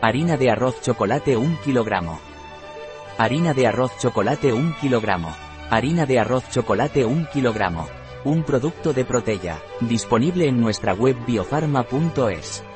Harina de arroz chocolate 1 kg. Harina de arroz chocolate 1 kg. Harina de arroz chocolate 1 kg. Un producto de Protella, disponible en nuestra web biofarma.es.